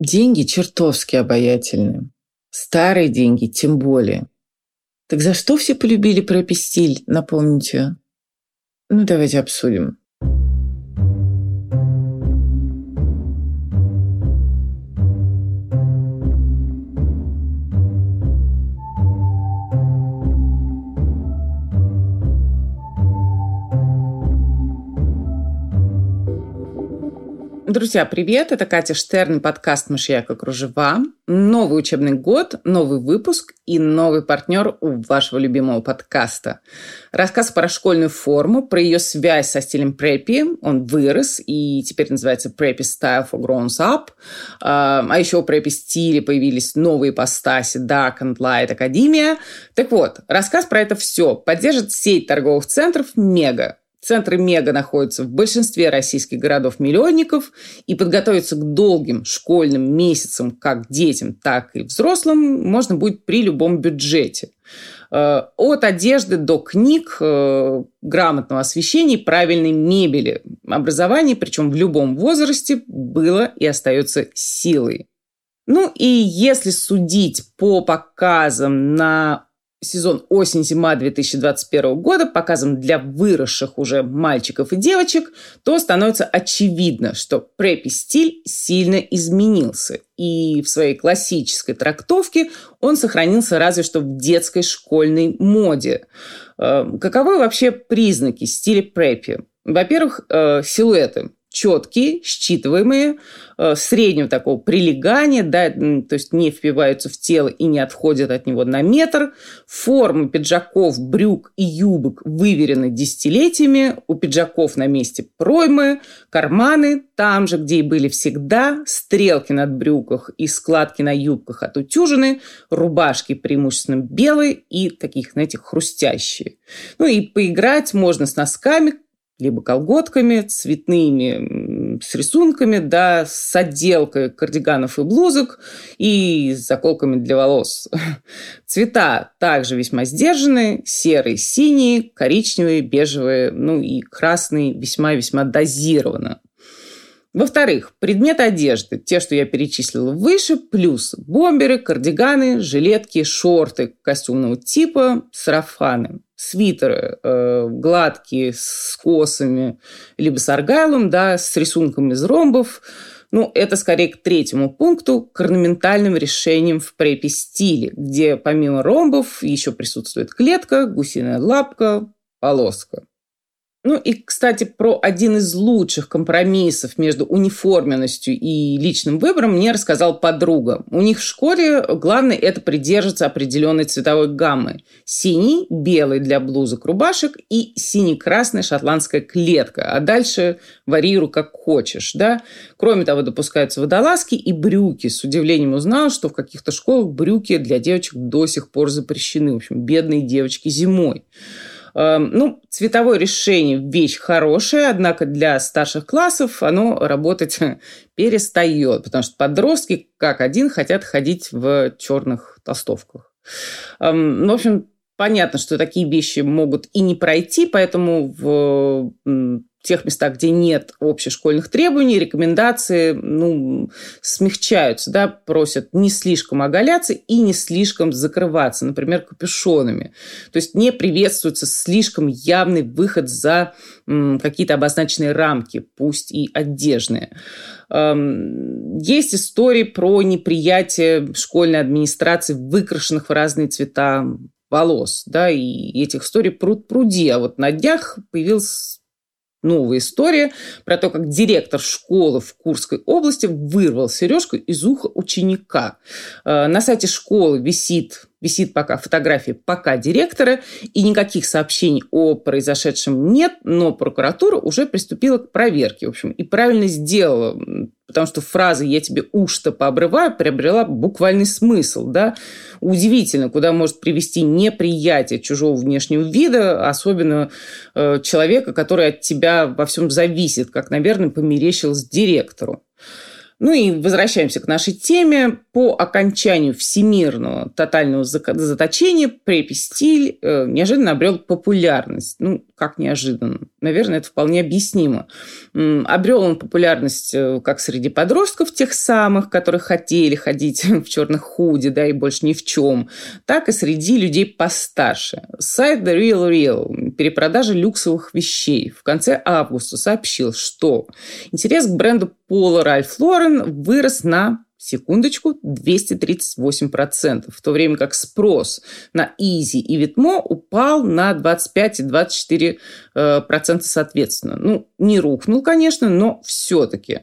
Деньги чертовски обаятельны. Старые деньги тем более. Так за что все полюбили пропистиль, напомните? Ну, давайте обсудим. Друзья, привет! Это Катя Штерн, подкаст «Мышьяка кружева». Новый учебный год, новый выпуск и новый партнер у вашего любимого подкаста. Рассказ про школьную форму, про ее связь со стилем преппи. Он вырос и теперь называется Preppy Style for Grown Up. А, а еще у преппи стиле появились новые ипостаси Dark and Light Академия. Так вот, рассказ про это все поддержит сеть торговых центров «Мега». Центры мега находятся в большинстве российских городов-миллионников, и подготовиться к долгим школьным месяцам как детям, так и взрослым можно будет при любом бюджете. Э, от одежды до книг, э, грамотного освещения и правильной мебели. Образование, причем в любом возрасте, было и остается силой. Ну и если судить по показам на сезон осень-зима 2021 года показом для выросших уже мальчиков и девочек, то становится очевидно, что препи-стиль сильно изменился. И в своей классической трактовке он сохранился разве что в детской школьной моде. Э, каковы вообще признаки стиля препи? Во-первых, э, силуэты четкие, считываемые, э, среднего такого прилегания, да, то есть не впиваются в тело и не отходят от него на метр. Формы пиджаков, брюк и юбок выверены десятилетиями. У пиджаков на месте проймы, карманы там же, где и были всегда, стрелки над брюках и складки на юбках отутюжены, рубашки преимущественно белые и таких, знаете, хрустящие. Ну и поиграть можно с носками, либо колготками цветными, с рисунками, да, с отделкой кардиганов и блузок и с заколками для волос. Цвета также весьма сдержанные, серый, синий, коричневый, бежевый, ну и красный весьма-весьма дозированно. Во-вторых, предметы одежды, те, что я перечислила выше, плюс бомберы, кардиганы, жилетки, шорты костюмного типа, сарафаны свитеры э, гладкие, с косами, либо с аргайлом, да, с рисунком из ромбов. Ну, это скорее к третьему пункту, к орнаментальным решениям в препи-стиле, где помимо ромбов еще присутствует клетка, гусиная лапка, полоска. Ну и, кстати, про один из лучших компромиссов между униформенностью и личным выбором мне рассказал подруга. У них в школе главное это придерживаться определенной цветовой гаммы. Синий, белый для блузок, рубашек и синий-красная шотландская клетка. А дальше варьируй как хочешь. Да? Кроме того, допускаются водолазки и брюки. С удивлением узнала, что в каких-то школах брюки для девочек до сих пор запрещены. В общем, бедные девочки зимой. Эм, ну, цветовое решение – вещь хорошая, однако для старших классов оно работать перестает, потому что подростки как один хотят ходить в черных толстовках. Эм, ну, в общем, понятно, что такие вещи могут и не пройти, поэтому в тех местах, где нет общешкольных требований, рекомендации ну, смягчаются, да, просят не слишком оголяться и не слишком закрываться, например, капюшонами. То есть не приветствуется слишком явный выход за какие-то обозначенные рамки, пусть и одежные. Эм, есть истории про неприятие школьной администрации выкрашенных в разные цвета волос, да, и этих историй пруд пруди. А вот на днях появился новая история про то, как директор школы в Курской области вырвал сережку из уха ученика. Э, на сайте школы висит висит пока фотография пока директора, и никаких сообщений о произошедшем нет, но прокуратура уже приступила к проверке, в общем, и правильно сделала, потому что фраза «я тебе уж-то пообрываю» приобрела буквальный смысл, да. Удивительно, куда может привести неприятие чужого внешнего вида, особенно э, человека, который от тебя во всем зависит, как, наверное, померещилось директору. Ну и возвращаемся к нашей теме. По окончанию всемирного тотального заточения препи-стиль э, неожиданно обрел популярность. Ну, как неожиданно? Наверное, это вполне объяснимо. Обрел он популярность э, как среди подростков, тех самых, которые хотели ходить в черных худи, да, и больше ни в чем, так и среди людей постарше. Сайт The Real Real, перепродажа люксовых вещей, в конце августа сообщил, что интерес к бренду Пола Ральф Лорен вырос на секундочку, 238%, в то время как спрос на Изи и Витмо упал на 25 и 24% э, соответственно. Ну, не рухнул, конечно, но все-таки.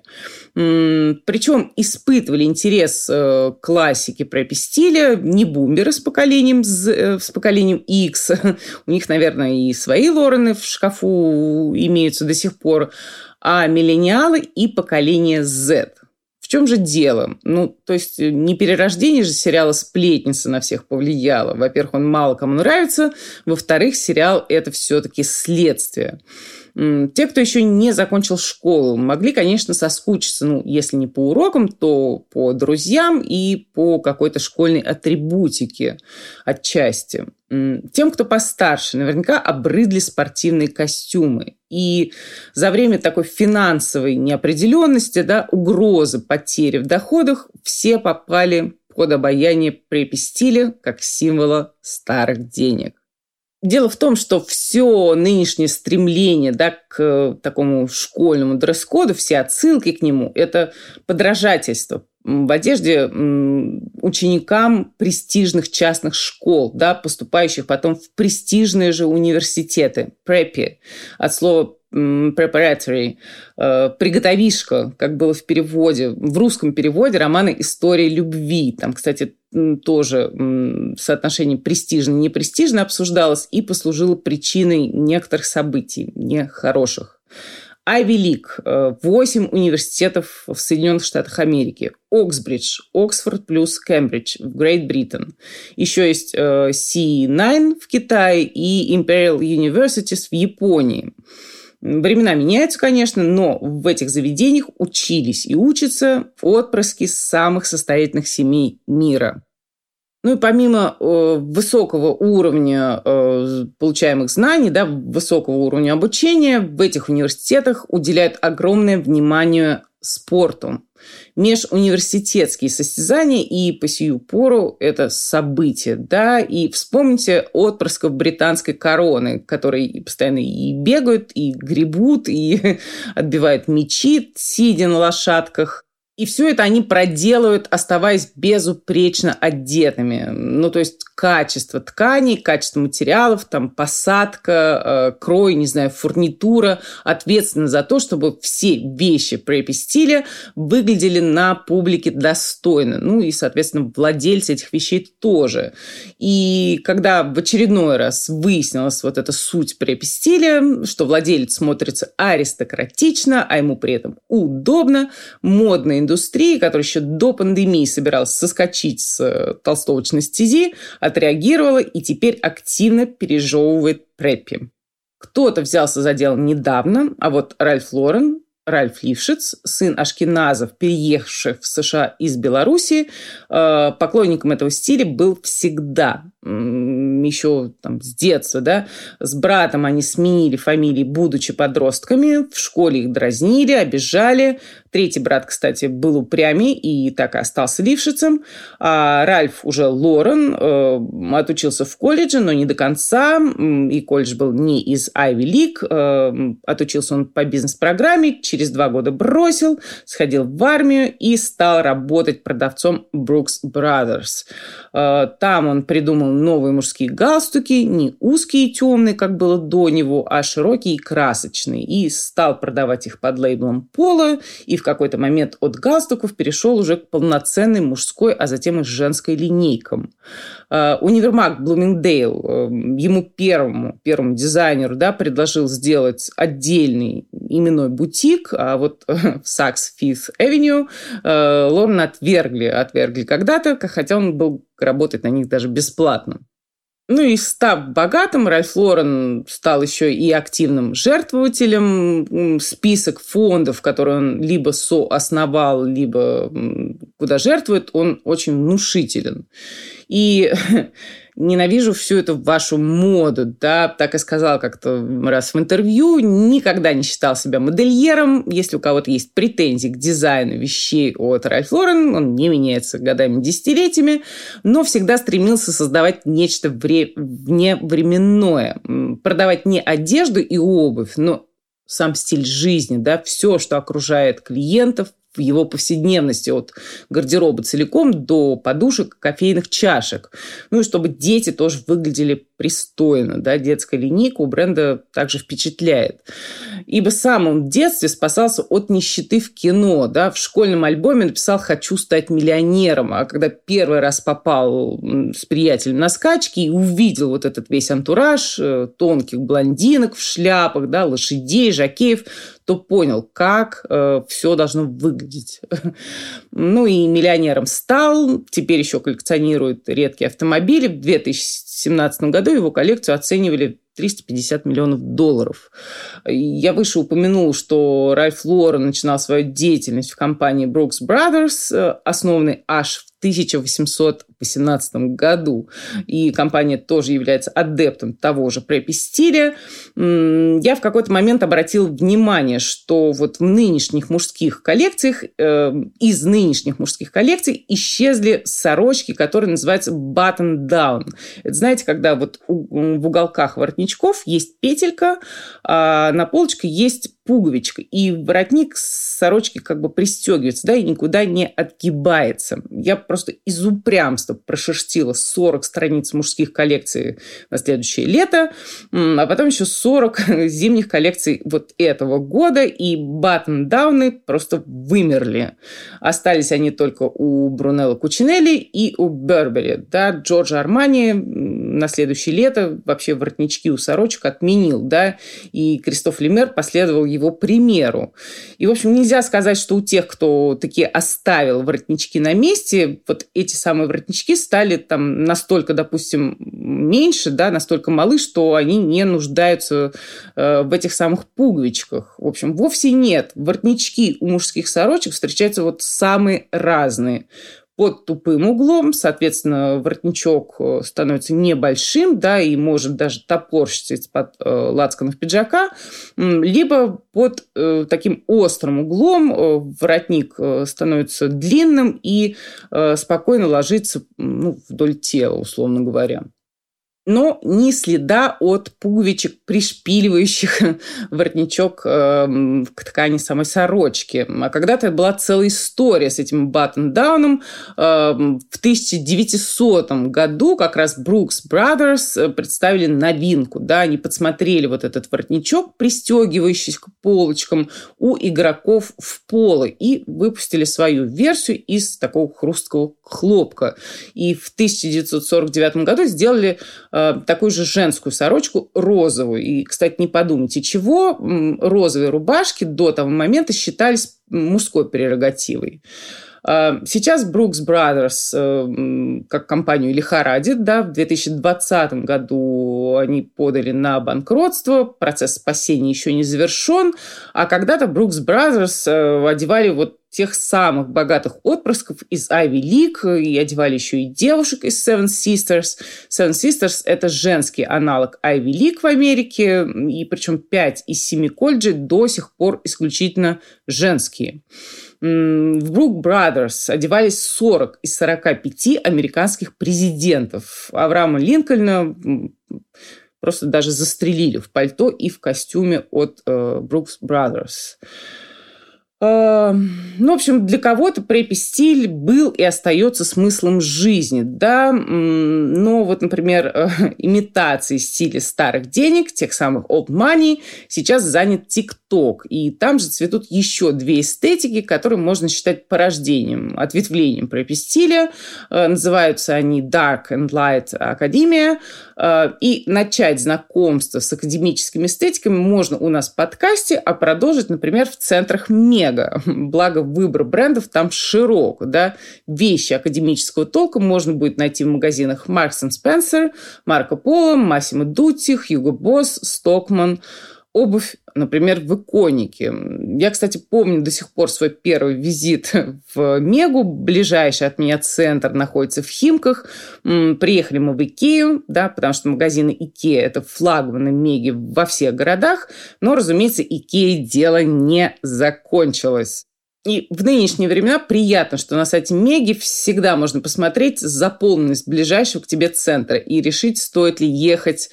Причем испытывали интерес э, к классике пропи-стиля не бумеры с поколением, э, с поколением X. У них, наверное, и свои Лорены в шкафу имеются до сих пор, а миллениалы и поколение Z. В чем же дело? Ну, то есть э, не перерождение же сериала «Сплетница» на всех повлияло. Во-первых, он мало кому нравится. Во-вторых, сериал – это все-таки следствие. Те, кто еще не закончил школу, могли, конечно, соскучиться, ну, если не по урокам, то по друзьям и по какой-то школьной атрибутике отчасти. Тем, кто постарше, наверняка обрыдли спортивные костюмы. И за время такой финансовой неопределенности, да, угрозы потери в доходах, все попали под обаяние препестили как символа старых денег. Дело в том, что все нынешнее стремление да, к э, такому школьному дресс-коду, все отсылки к нему – это подражательство в одежде ученикам престижных частных школ, да, поступающих потом в престижные же университеты, препи, от слова preparatory, э, приготовишка, как было в переводе, в русском переводе романа «История любви». Там, кстати, тоже соотношение престижно-непрестижно обсуждалось и послужило причиной некоторых событий нехороших. Айви Лиг, 8 университетов в Соединенных Штатах Америки, Оксбридж, Оксфорд плюс Кембридж в Грейт Бриттен. Еще есть C9 в Китае и Imperial Universities в Японии. Времена меняются, конечно, но в этих заведениях учились и учатся отпрыски самых состоятельных семей мира. Ну и помимо э, высокого уровня э, получаемых знаний, да, высокого уровня обучения, в этих университетах уделяют огромное внимание спорту. Межуниверситетские состязания и по сию пору это событие, да, и вспомните отпрысков британской короны, которые постоянно и бегают, и гребут, и отбивают мечи, сидя на лошадках, и все это они проделывают, оставаясь безупречно одетыми. Ну, то есть качество тканей, качество материалов, там посадка, э, крой, не знаю, фурнитура ответственны за то, чтобы все вещи препи-стиля выглядели на публике достойно. Ну и, соответственно, владельцы этих вещей тоже. И когда в очередной раз выяснилась вот эта суть препи-стиля, что владелец смотрится аристократично, а ему при этом удобно, модные индустрии, которая еще до пандемии собиралась соскочить с э, толстовочной стези, отреагировала и теперь активно пережевывает преппи. Кто-то взялся за дело недавно, а вот Ральф Лорен Ральф Лившиц, сын Ашкеназов, переехавших в США из Беларуси, э, поклонником этого стиля был всегда, еще там с детства, да. С братом они сменили фамилии, будучи подростками, в школе их дразнили, обижали, Третий брат, кстати, был упрямей и так и остался лившицем. А Ральф уже Лорен э, отучился в колледже, но не до конца. И колледж был не из Ivy League. Э, отучился он по бизнес-программе. Через два года бросил, сходил в армию и стал работать продавцом Brooks Brothers. Э, там он придумал новые мужские галстуки, не узкие и темные, как было до него, а широкие и красочные. И стал продавать их под лейблом Пола и в какой-то момент от галстуков перешел уже к полноценной мужской, а затем и женской линейкам. А, универмаг Блумингдейл э, ему первому, первому дизайнеру да, предложил сделать отдельный именной бутик, а вот в Saks Fifth Avenue э, Лорна отвергли, отвергли когда-то, хотя он был работать на них даже бесплатно. Ну и став богатым, Ральф Лорен стал еще и активным жертвователем. Список фондов, которые он либо соосновал, либо куда жертвует, он очень внушителен. И ненавижу всю эту вашу моду, да, так и сказал как-то раз в интервью, никогда не считал себя модельером, если у кого-то есть претензии к дизайну вещей от Ральф Лорен, он не меняется годами, десятилетиями, но всегда стремился создавать нечто вре- вневременное, продавать не одежду и обувь, но сам стиль жизни, да, все, что окружает клиентов, в его повседневности от гардероба целиком до подушек, кофейных чашек. Ну и чтобы дети тоже выглядели пристойно. Да? Детская линейка у бренда также впечатляет. Ибо сам он в детстве спасался от нищеты в кино. Да? В школьном альбоме написал «Хочу стать миллионером». А когда первый раз попал с приятелем на скачки и увидел вот этот весь антураж э, тонких блондинок в шляпах, да, лошадей, жакеев, то понял, как э, все должно выглядеть. ну и миллионером стал, теперь еще коллекционирует редкие автомобили. В 2017 году его коллекцию оценивали 350 миллионов долларов. Я выше упомянул, что Ральф Лорен начинал свою деятельность в компании Brooks Brothers, э, основанной аж в 1818 году. И компания тоже является адептом того же препи-стиля. Я в какой-то момент обратил внимание, что вот в нынешних мужских коллекциях, э, из нынешних мужских коллекций исчезли сорочки, которые называются button down. Это знаете, когда вот в уголках воротничков есть петелька, а на полочке есть пуговичка, и воротник сорочки как бы пристегивается, да, и никуда не отгибается. Я просто из упрямства прошерстила 40 страниц мужских коллекций на следующее лето, а потом еще 40 зимних коллекций вот этого года, и баттон-дауны просто вымерли. Остались они только у Брунелла Кучинелли и у Бербери. Да, Джорджа Армани на следующее лето вообще воротнички у сорочек отменил, да, и Кристоф Лемер последовал его примеру. И, в общем, нельзя сказать, что у тех, кто такие оставил воротнички на месте, вот эти самые воротнички стали там настолько, допустим, меньше, да, настолько малы, что они не нуждаются э, в этих самых пуговичках. В общем, вовсе нет. Воротнички у мужских сорочек встречаются вот самые разные под тупым углом, соответственно, воротничок э, становится небольшим, да, и может даже топорщиться из-под э, лацканов пиджака, либо под э, таким острым углом э, воротник э, становится длинным и э, спокойно ложится ну, вдоль тела, условно говоря но ни следа от пуговичек, пришпиливающих воротничок э, к ткани самой сорочки. А когда-то была целая история с этим баттон-дауном. Э, в 1900 году как раз Brooks Brothers э, представили новинку. Да, они подсмотрели вот этот воротничок, пристегивающийся к полочкам у игроков в поло и выпустили свою версию из такого хрусткого хлопка. И в 1949 году сделали Э, такую же женскую сорочку розовую. И, кстати, не подумайте, чего розовые рубашки до того момента считались мужской прерогативой. Э, сейчас Brooks Brothers, э, как компанию лихорадит, да, в 2020 году они подали на банкротство, процесс спасения еще не завершен, а когда-то Brooks Brothers одевали вот тех самых богатых отпрысков из Ivy League и одевали еще и девушек из Seven Sisters. Seven Sisters – это женский аналог Ivy League в Америке, и причем 5 из 7 колледжей до сих пор исключительно женские. В Брук Brothers одевались 40 из 45 американских президентов. Авраама Линкольна просто даже застрелили в пальто и в костюме от э, Brooks Brothers. Эм, ну, в общем, для кого-то препи-стиль был и остается смыслом жизни, да, но вот, например, э, имитацией стиля старых денег, тех самых old money, сейчас занят TikTok, и там же цветут еще две эстетики, которые можно считать порождением, ответвлением препи-стиля, э, называются они Dark and Light э, и начать знакомство с академическими эстетиками можно у нас в подкасте, а продолжить, например, в центрах мега. Благо, выбор брендов там широк. Да? Вещи академического толка можно будет найти в магазинах Marks Spencer, Marc O'Polo, Massimo Dutti, Hugo Boss, Stockmann – обувь, например, в Эконике. Я, кстати, помню до сих пор свой первый визит в Мегу. Ближайший от меня центр находится в Химках. Приехали мы в Икею, да, потому что магазины Икея – это флагманы Меги во всех городах. Но, разумеется, Икея дело не закончилось. И в нынешние времена приятно, что на сайте Меги всегда можно посмотреть заполненность ближайшего к тебе центра и решить, стоит ли ехать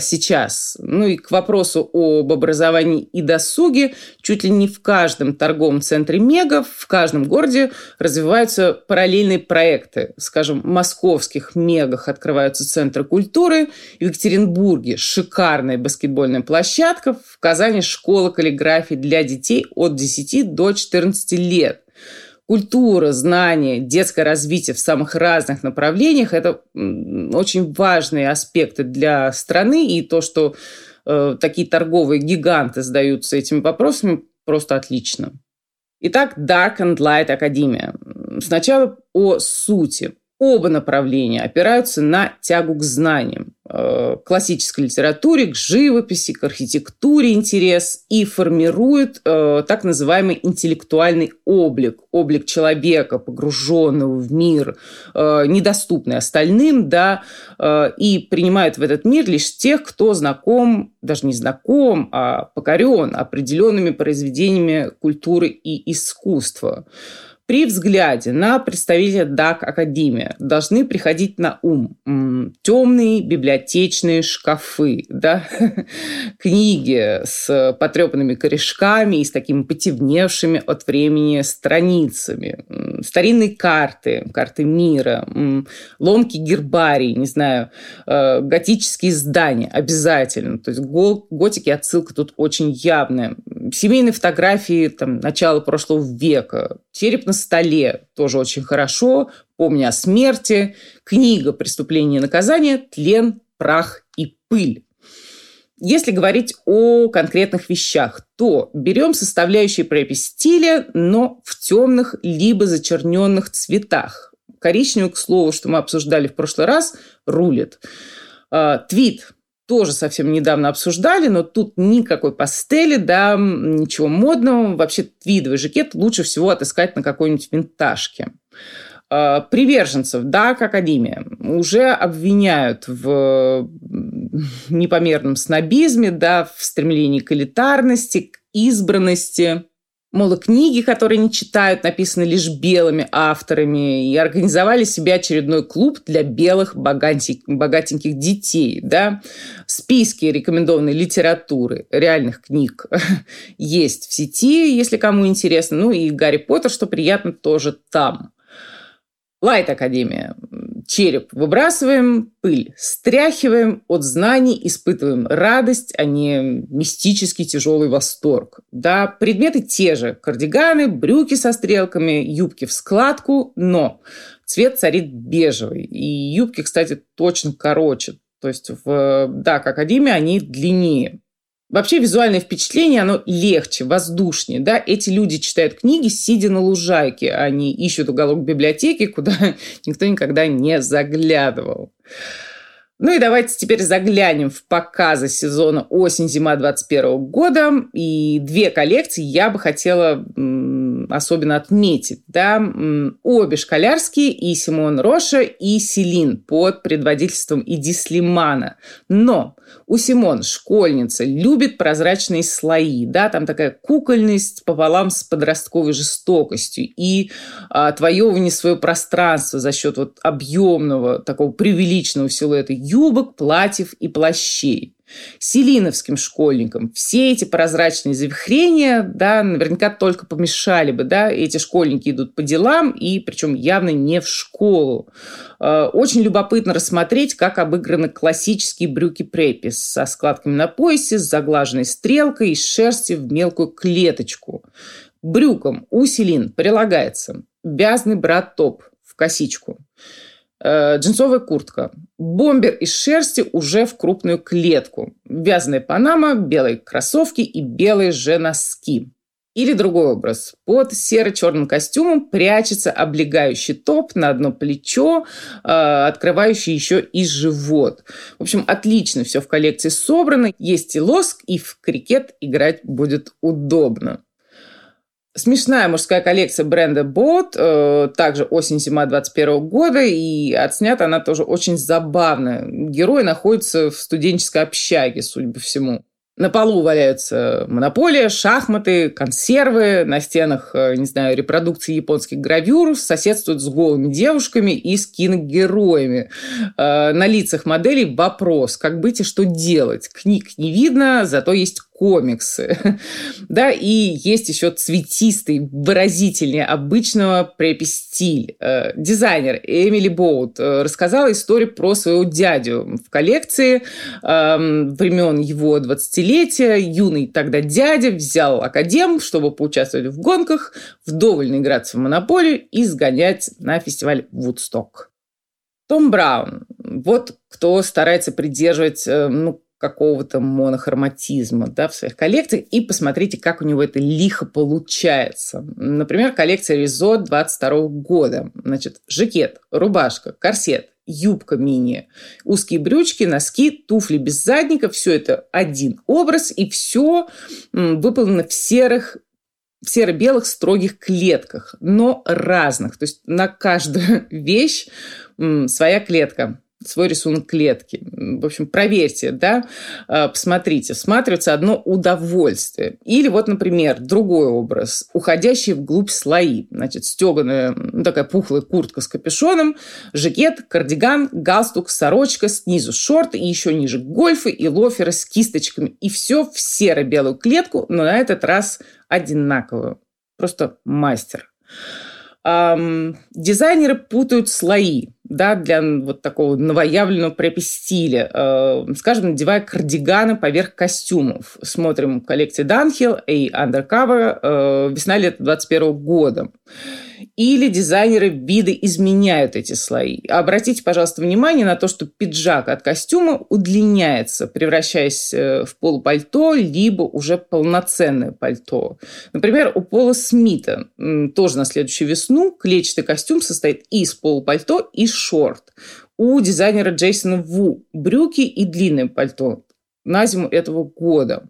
сейчас. Ну и к вопросу об образовании и досуге, чуть ли не в каждом торговом центре Мега, в каждом городе развиваются параллельные проекты. Скажем, в московских Мегах открываются центры культуры, в Екатеринбурге шикарная баскетбольная площадка, в Казани школа каллиграфии для детей от 10 до 14 14 лет. Культура, знания, детское развитие в самых разных направлениях – это очень важные аспекты для страны. И то, что э, такие торговые гиганты задаются этими вопросами, просто отлично. Итак, Dark and Light Академия. Сначала о сути. Оба направления опираются на тягу к знаниям. Э, классической литературе, к живописи, к архитектуре интерес и формирует э, так называемый интеллектуальный облик, облик человека, погруженного в мир, э, недоступный остальным, да, э, и принимает в этот мир лишь тех, кто знаком, даже не знаком, а покорен определенными произведениями культуры и искусства. При взгляде на представителя ДАК Академия должны приходить на ум темные библиотечные шкафы, да? книги с потрепанными корешками и с такими потемневшими от времени страницами, старинные карты, карты мира, ломки гербарий, не знаю, э, готические здания обязательно. То есть готики отсылка тут очень явная. Семейные фотографии там, начала прошлого века, череп на столе тоже очень хорошо, помня о смерти, книга «Преступление и наказание», «Тлен, прах и пыль». Если говорить о конкретных вещах, то берем составляющие препись стиля, но в темных либо зачерненных цветах. Коричневый, к слову, что мы обсуждали в прошлый раз, рулит. А, твит тоже совсем недавно обсуждали, но тут никакой пастели, да, ничего модного. Вообще твидовый жакет лучше всего отыскать на какой-нибудь винтажке. А, приверженцев, да, к Академия, уже обвиняют в непомерном снобизме, да, в стремлении к элитарности, к избранности. Мол, книги, которые не читают, написаны лишь белыми авторами, и организовали себе очередной клуб для белых богатеньких детей. Да? Списки рекомендованной литературы, реальных книг есть в сети, если кому интересно. Ну и Гарри Поттер, что приятно, тоже там. Лайт Академия. Череп выбрасываем, пыль стряхиваем, от знаний испытываем радость, а не мистический тяжелый восторг. Да, предметы те же. Кардиганы, брюки со стрелками, юбки в складку, но цвет царит бежевый. И юбки, кстати, точно короче. То есть в DAC Академии они длиннее. Вообще визуальное впечатление, оно легче, воздушнее. Да? Эти люди читают книги, сидя на лужайке. Они ищут уголок библиотеки, куда никто никогда не заглядывал. Ну и давайте теперь заглянем в показы сезона осень-зима 2021 года. И две коллекции я бы хотела особенно отметить. Да? Обе школярские, и Симон Роша, и Селин под предводительством Иди Слимана. Но у Симон, школьница, любит прозрачные слои, да, там такая кукольность пополам с подростковой жестокостью и а, отвоевывание своего пространства за счет вот объемного, такого преувеличенного силуэта юбок, платьев и плащей селиновским школьникам. Все эти прозрачные завихрения, да, наверняка только помешали бы, да, эти школьники идут по делам, и причем явно не в школу. Э, очень любопытно рассмотреть, как обыграны классические брюки препи со складками на поясе, с заглаженной стрелкой из шерсти в мелкую клеточку. Брюкам у селин прилагается вязаный брат-топ в косичку – джинсовая куртка, бомбер из шерсти уже в крупную клетку, вязаная панама, белые кроссовки и белые же носки. Или другой образ. Под серо-черным костюмом прячется облегающий топ на одно плечо, э, открывающий еще и живот. В общем, отлично все в коллекции собрано. Есть и лоск, и в крикет играть будет удобно. Смешная мужская коллекция бренда Bot, э, также осень-зима 21 года, и отснята она тоже очень забавно. Герой находится в студенческой общаге, судя по всему. На полу валяются монополия, шахматы, консервы, на стенах, э, не знаю, репродукции японских гравюр, соседствуют с голыми девушками и с киногероями. Э, на лицах моделей вопрос, как быть и что делать. Книг не видно, зато есть комиксы. да, и есть еще цветистый, выразительнее обычного препи-стиль. Э, дизайнер Эмили Боут э, рассказала историю про своего дядю в коллекции эм, времен его 20-летия. Юный тогда дядя взял академ, чтобы поучаствовать в гонках, вдоволь наиграться в монополию и сгонять на фестиваль Вудсток. Том Браун. Вот кто старается придерживать э, ну, какого-то монохроматизма да, в своих коллекциях и посмотрите, как у него это лихо получается. Например, коллекция Ризо 22 года. Значит, жакет, рубашка, корсет, юбка мини, узкие брючки, носки, туфли без задника. Все это один образ, и все выполнено в серых в серо-белых строгих клетках, но разных. То есть на каждую вещь своя клетка свой рисунок клетки. В общем, проверьте, да, а, посмотрите, всматривается одно удовольствие. Или вот, например, другой образ, уходящий вглубь слои. Значит, стеганая ну, такая пухлая куртка с капюшоном, жакет, кардиган, галстук, сорочка, снизу шорты и еще ниже гольфы и лоферы с кисточками. И все в серо-белую клетку, но на этот раз одинаковую. Просто мастер. Эм, дизайнеры путают слои да, для вот такого новоявленного препи-стиля. Э, скажем, надевая кардиганы поверх костюмов. Смотрим коллекции Dunhill и Undercover э, весна-лето 21 года или дизайнеры виды изменяют эти слои. Обратите, пожалуйста, внимание на то, что пиджак от костюма удлиняется, превращаясь э, в полупальто, либо уже полноценное пальто. Например, у Пола Смита тоже на следующую весну клетчатый костюм состоит из полупальто и шорт. У дизайнера Джейсона Ву брюки и длинное пальто на зиму этого года.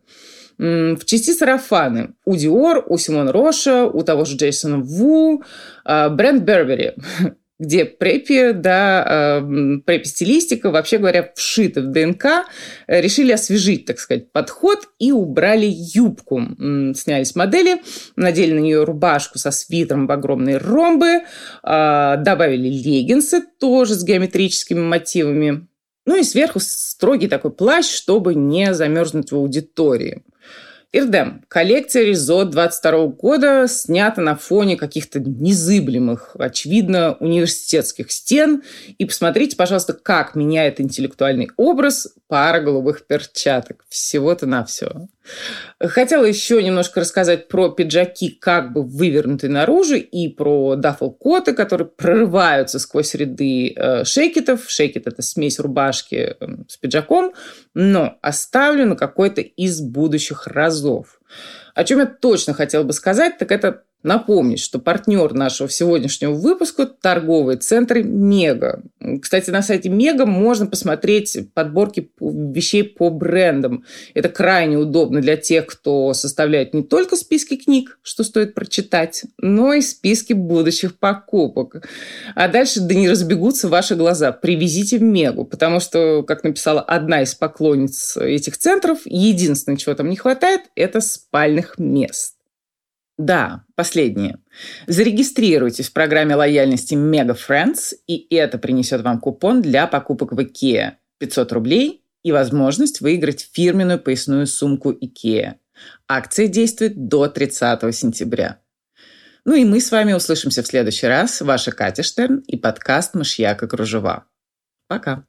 В части сарафаны у Dior, у Симон Роша, у того же Джейсона Ву, а, бренд Бербери, где препи, да, а, препи-стилистика, вообще говоря, вшита в ДНК, решили освежить, так сказать, подход и убрали юбку. Снялись модели, надели на нее рубашку со свитером в огромные ромбы, а, добавили леггинсы тоже с геометрическими мотивами, ну и сверху строгий такой плащ, чтобы не замерзнуть в аудитории. Ирдем. Коллекция Ризо 22 года снята на фоне каких-то незыблемых, очевидно, университетских стен. И посмотрите, пожалуйста, как меняет интеллектуальный образ пара голубых перчаток. Всего-то на все. Хотела еще немножко рассказать про пиджаки, как бы вывернутые наружу, и про даффл-коты, которые прорываются сквозь ряды э, шейкетов. Шейкет – это смесь рубашки э, с пиджаком, но оставлю на какой-то из будущих разов. О чем я точно хотела бы сказать, так это Напомнить, что партнер нашего сегодняшнего выпуска – торговые центры «Мега». Кстати, на сайте «Мега» можно посмотреть подборки вещей по брендам. Это крайне удобно для тех, кто составляет не только списки книг, что стоит прочитать, но и списки будущих покупок. А дальше да не разбегутся ваши глаза. Привезите в «Мегу», потому что, как написала одна из поклонниц этих центров, единственное, чего там не хватает – это спальных мест. Да, последнее. Зарегистрируйтесь в программе лояльности Mega Friends, и это принесет вам купон для покупок в IKEA 500 рублей и возможность выиграть фирменную поясную сумку IKEA. Акция действует до 30 сентября. Ну и мы с вами услышимся в следующий раз. Ваша Катя Штерн и подкаст «Мышьяка кружева». Пока.